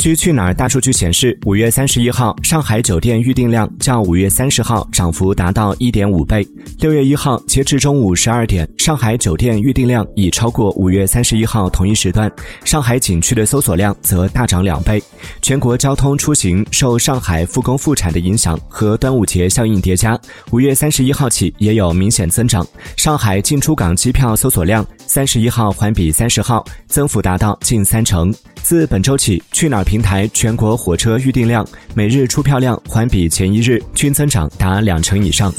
据去哪儿大数据显示，五月三十一号上海酒店预订量较五月三十号涨幅达到一点五倍。六月一号截至中午十二点，上海酒店预订量已超过五月三十一号同一时段。上海景区的搜索量则大涨两倍。全国交通出行受上海复工复产的影响和端午节效应叠加，五月三十一号起也有明显增长。上海进出港机票搜索量三十一号环比三十号增幅达到近三成。自本周起，去哪儿平台全国火车预订量每日出票量环比前一日均增长达两成以上。